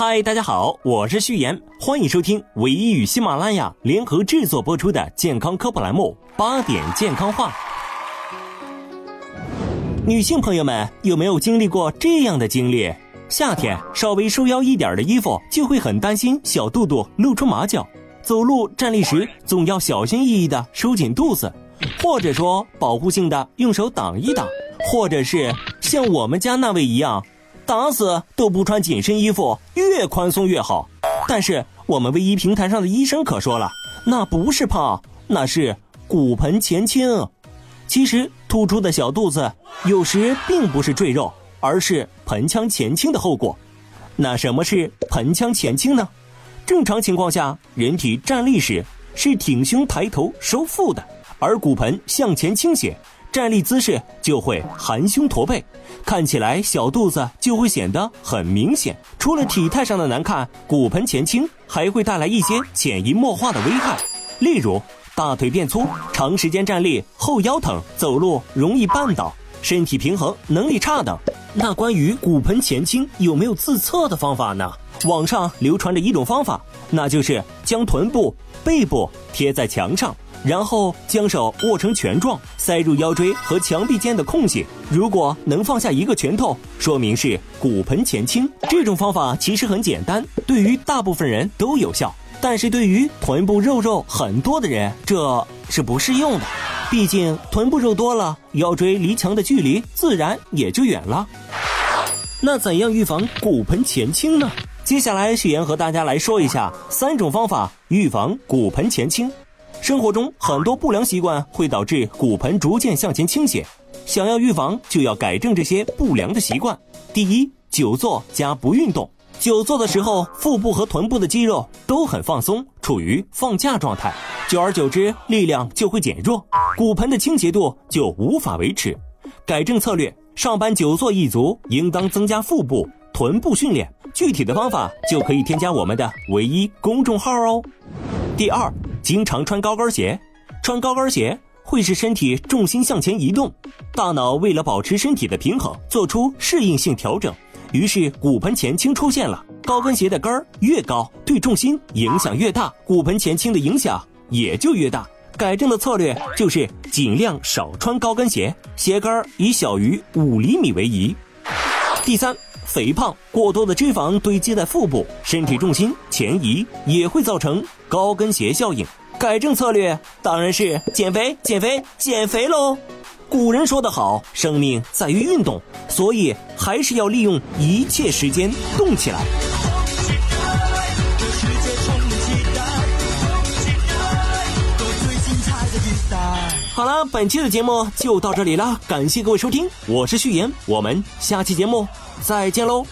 嗨，大家好，我是序言，欢迎收听唯一与喜马拉雅联合制作播出的健康科普栏目《八点健康话》。女性朋友们有没有经历过这样的经历？夏天稍微收腰一点的衣服，就会很担心小肚肚露出马脚，走路站立时总要小心翼翼的收紧肚子，或者说保护性的用手挡一挡，或者是像我们家那位一样。打死都不穿紧身衣服，越宽松越好。但是我们唯一平台上的医生可说了，那不是胖，那是骨盆前倾。其实突出的小肚子有时并不是赘肉，而是盆腔前倾的后果。那什么是盆腔前倾呢？正常情况下，人体站立时是挺胸抬头收腹的，而骨盆向前倾斜。站立姿势就会含胸驼背，看起来小肚子就会显得很明显。除了体态上的难看，骨盆前倾还会带来一些潜移默化的危害，例如大腿变粗、长时间站立后腰疼、走路容易绊倒、身体平衡能力差等。那关于骨盆前倾有没有自测的方法呢？网上流传着一种方法，那就是将臀部、背部贴在墙上。然后将手握成拳状，塞入腰椎和墙壁间的空隙。如果能放下一个拳头，说明是骨盆前倾。这种方法其实很简单，对于大部分人都有效。但是对于臀部肉肉很多的人，这是不适用的。毕竟臀部肉多了，腰椎离墙的距离自然也就远了。那怎样预防骨盆前倾呢？接下来许言和大家来说一下三种方法预防骨盆前倾。生活中很多不良习惯会导致骨盆逐渐向前倾斜，想要预防，就要改正这些不良的习惯。第一，久坐加不运动。久坐的时候，腹部和臀部的肌肉都很放松，处于放假状态，久而久之，力量就会减弱，骨盆的倾斜度就无法维持。改正策略：上班久坐一族，应当增加腹部、臀部训练。具体的方法就可以添加我们的唯一公众号哦。第二。经常穿高跟鞋，穿高跟鞋会使身体重心向前移动，大脑为了保持身体的平衡，做出适应性调整，于是骨盆前倾出现了。高跟鞋的跟儿越高，对重心影响越大，骨盆前倾的影响也就越大。改正的策略就是尽量少穿高跟鞋，鞋跟儿以小于五厘米为宜。第三，肥胖过多的脂肪堆积在腹部，身体重心前移也会造成高跟鞋效应。改正策略当然是减肥，减肥，减肥喽！古人说得好，生命在于运动，所以还是要利用一切时间动起来。好了，本期的节目就到这里了，感谢各位收听，我是序言，我们下期节目再见喽。